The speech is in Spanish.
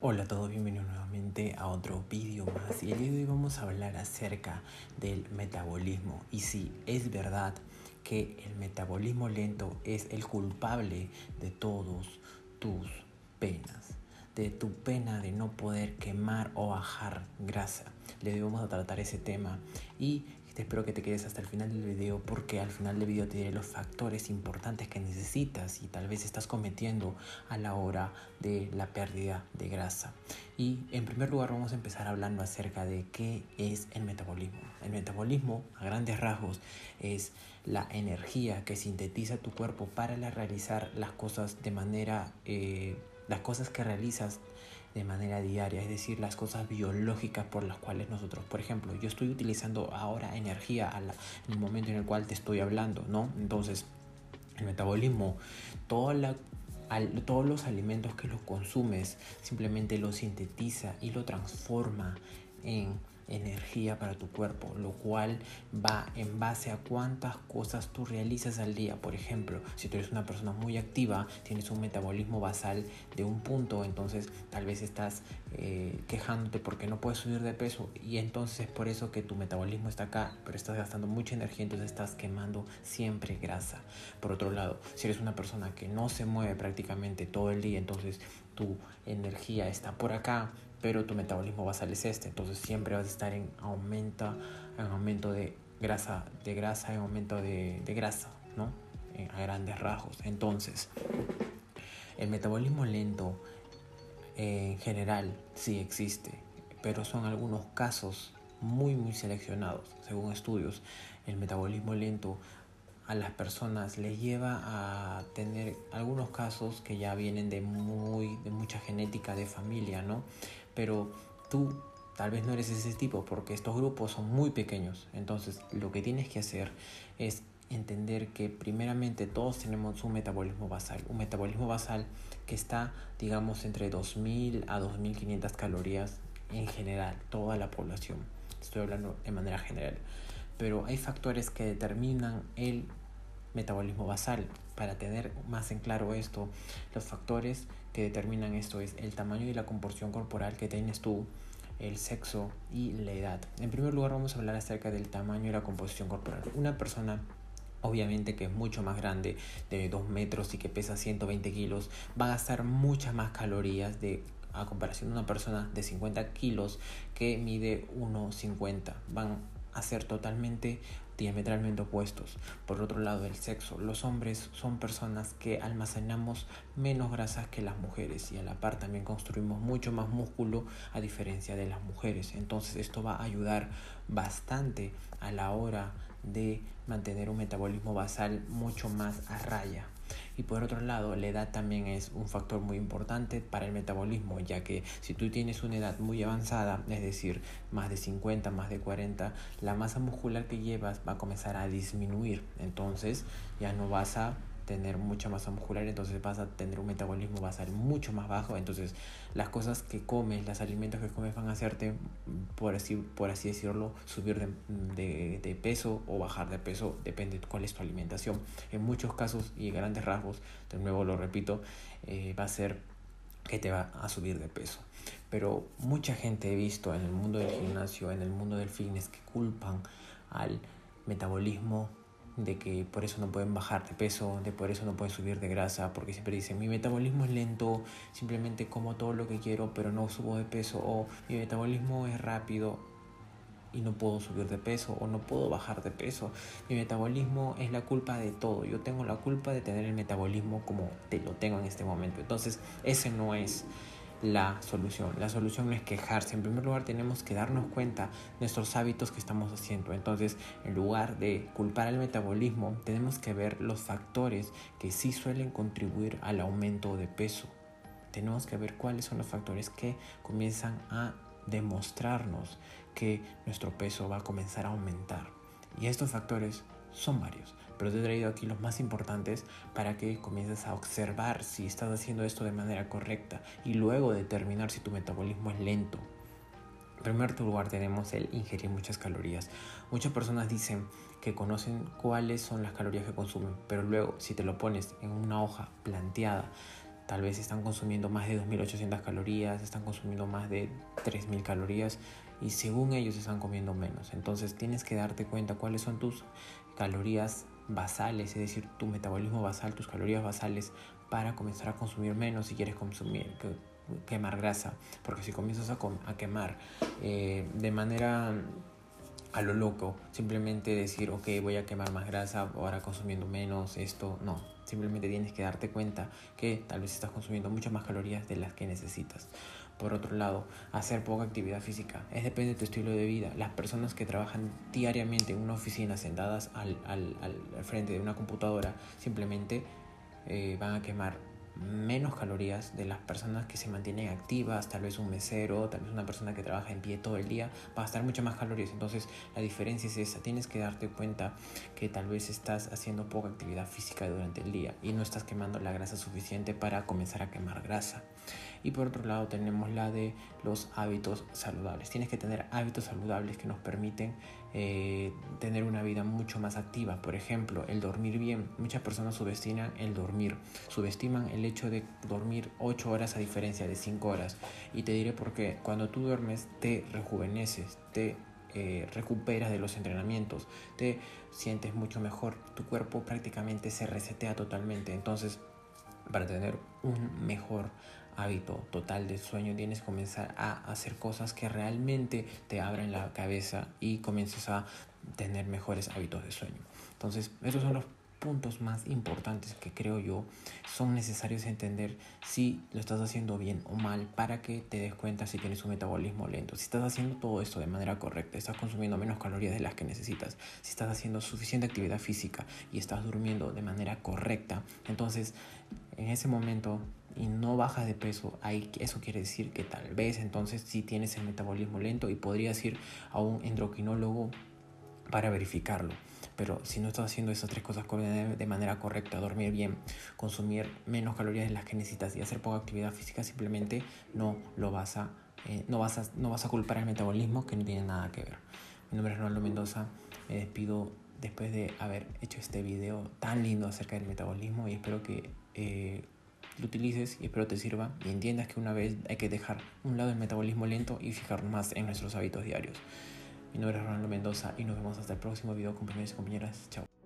Hola a todos, bienvenidos nuevamente a otro vídeo más y el día de hoy vamos a hablar acerca del metabolismo y si es verdad que el metabolismo lento es el culpable de todos tus penas, de tu pena de no poder quemar o bajar grasa. Le vamos a tratar ese tema y espero que te quedes hasta el final del video porque al final del video te diré los factores importantes que necesitas y tal vez estás cometiendo a la hora de la pérdida de grasa. Y en primer lugar vamos a empezar hablando acerca de qué es el metabolismo. El metabolismo a grandes rasgos es la energía que sintetiza tu cuerpo para realizar las cosas de manera, eh, las cosas que realizas de manera diaria, es decir, las cosas biológicas por las cuales nosotros, por ejemplo, yo estoy utilizando ahora energía en el momento en el cual te estoy hablando, ¿no? Entonces, el metabolismo, todos los alimentos que los consumes, simplemente lo sintetiza y lo transforma en energía para tu cuerpo, lo cual va en base a cuántas cosas tú realizas al día. Por ejemplo, si tú eres una persona muy activa, tienes un metabolismo basal de un punto, entonces tal vez estás eh, quejándote porque no puedes subir de peso y entonces es por eso que tu metabolismo está acá, pero estás gastando mucha energía, entonces estás quemando siempre grasa. Por otro lado, si eres una persona que no se mueve prácticamente todo el día, entonces tu energía está por acá, pero tu metabolismo basal es este, entonces siempre vas a estar en aumento, en aumento de grasa, de grasa, en aumento de, grasa, ¿no? a grandes rasgos. Entonces, el metabolismo lento en general sí existe, pero son algunos casos muy muy seleccionados. Según estudios, el metabolismo lento a las personas les lleva a tener algunos casos que ya vienen de muy de mucha genética de familia, ¿no? Pero tú tal vez no eres ese tipo porque estos grupos son muy pequeños. Entonces, lo que tienes que hacer es entender que primeramente todos tenemos un metabolismo basal, un metabolismo basal que está, digamos, entre 2000 a 2500 calorías en general, toda la población. Estoy hablando de manera general. Pero hay factores que determinan el metabolismo basal. Para tener más en claro esto, los factores que determinan esto es el tamaño y la composición corporal que tienes tú, el sexo y la edad. En primer lugar vamos a hablar acerca del tamaño y la composición corporal. Una persona obviamente que es mucho más grande, de 2 metros y que pesa 120 kilos, va a gastar muchas más calorías de a comparación de una persona de 50 kilos que mide 1,50. Van a ser totalmente diametralmente opuestos. Por otro lado, el sexo. Los hombres son personas que almacenamos menos grasas que las mujeres y a la par también construimos mucho más músculo a diferencia de las mujeres. Entonces esto va a ayudar bastante a la hora de mantener un metabolismo basal mucho más a raya. Y por otro lado, la edad también es un factor muy importante para el metabolismo, ya que si tú tienes una edad muy avanzada, es decir, más de 50, más de 40, la masa muscular que llevas va a comenzar a disminuir. Entonces ya no vas a tener mucha masa muscular, entonces vas a tener un metabolismo basal mucho más bajo, entonces las cosas que comes, los alimentos que comes van a hacerte, por así, por así decirlo, subir de, de, peso o bajar de peso, depende de cuál es tu alimentación. En muchos casos y grandes rasgos, de nuevo lo repito, eh, va a ser que te va a subir de peso. Pero mucha gente he visto en el mundo del gimnasio, en el mundo del fitness, que culpan al metabolismo de que por eso no pueden bajar de peso, de por eso no pueden subir de grasa, porque siempre dicen mi metabolismo es lento, simplemente como todo lo que quiero pero no subo de peso, o mi metabolismo es rápido y no puedo subir de peso o no puedo bajar de peso. Mi metabolismo es la culpa de todo. Yo tengo la culpa de tener el metabolismo como te lo tengo en este momento. Entonces, ese no es la solución. La solución no es quejarse. En primer lugar, tenemos que darnos cuenta de nuestros hábitos que estamos haciendo. Entonces, en lugar de culpar al metabolismo, tenemos que ver los factores que sí suelen contribuir al aumento de peso. Tenemos que ver cuáles son los factores que comienzan a demostrarnos que nuestro peso va a comenzar a aumentar. Y estos factores son varios pero te he traído aquí los más importantes para que comiences a observar si estás haciendo esto de manera correcta y luego determinar si tu metabolismo es lento. En primer lugar tenemos el ingerir muchas calorías. Muchas personas dicen que conocen cuáles son las calorías que consumen, pero luego si te lo pones en una hoja planteada, tal vez están consumiendo más de 2.800 calorías, están consumiendo más de 3.000 calorías y según ellos están comiendo menos. Entonces tienes que darte cuenta cuáles son tus calorías basales, es decir, tu metabolismo basal, tus calorías basales para comenzar a consumir menos si quieres consumir quemar grasa, porque si comienzas a, quemar eh, de manera a lo loco, simplemente decir, ok, voy a quemar más grasa, ahora consumiendo menos, esto, no, simplemente tienes que darte cuenta que tal vez estás consumiendo muchas más calorías de las que necesitas. Por otro lado, hacer poca actividad física. Es depende de tu estilo de vida. Las personas que trabajan diariamente en una oficina sentadas al, al, al frente de una computadora simplemente eh, van a quemar menos calorías de las personas que se mantienen activas, tal vez un mesero, tal vez una persona que trabaja en pie todo el día, va a estar mucho más calorías. Entonces la diferencia es esa, tienes que darte cuenta que tal vez estás haciendo poca actividad física durante el día y no estás quemando la grasa suficiente para comenzar a quemar grasa. Y por otro lado tenemos la de los hábitos saludables. Tienes que tener hábitos saludables que nos permiten eh, tener una vida mucho más activa. Por ejemplo, el dormir bien. Muchas personas subestiman el dormir. Subestiman el hecho de dormir 8 horas a diferencia de 5 horas. Y te diré por qué. Cuando tú duermes te rejuveneces, te eh, recuperas de los entrenamientos, te sientes mucho mejor, tu cuerpo prácticamente se resetea totalmente. Entonces, para tener un mejor hábito total de sueño, tienes que comenzar a hacer cosas que realmente te abran la cabeza y comiences a tener mejores hábitos de sueño. Entonces, esos son los puntos más importantes que creo yo son necesarios entender si lo estás haciendo bien o mal para que te des cuenta si tienes un metabolismo lento. Si estás haciendo todo esto de manera correcta, estás consumiendo menos calorías de las que necesitas, si estás haciendo suficiente actividad física y estás durmiendo de manera correcta, entonces en ese momento y no bajas de peso, ahí, eso quiere decir que tal vez entonces sí tienes el metabolismo lento y podrías ir a un endocrinólogo para verificarlo. Pero si no estás haciendo esas tres cosas de manera correcta, dormir bien, consumir menos calorías de las que necesitas y hacer poca actividad física, simplemente no lo vas a, eh, no vas a, no vas a culpar al metabolismo que no tiene nada que ver. Mi nombre es Ronaldo Mendoza, me despido después de haber hecho este video tan lindo acerca del metabolismo y espero que eh, lo utilices y espero te sirva y entiendas que una vez hay que dejar un lado el metabolismo lento y fijarnos más en nuestros hábitos diarios. Mi nombre es Ronaldo Mendoza y nos vemos hasta el próximo video compañeros y compañeras. Chao.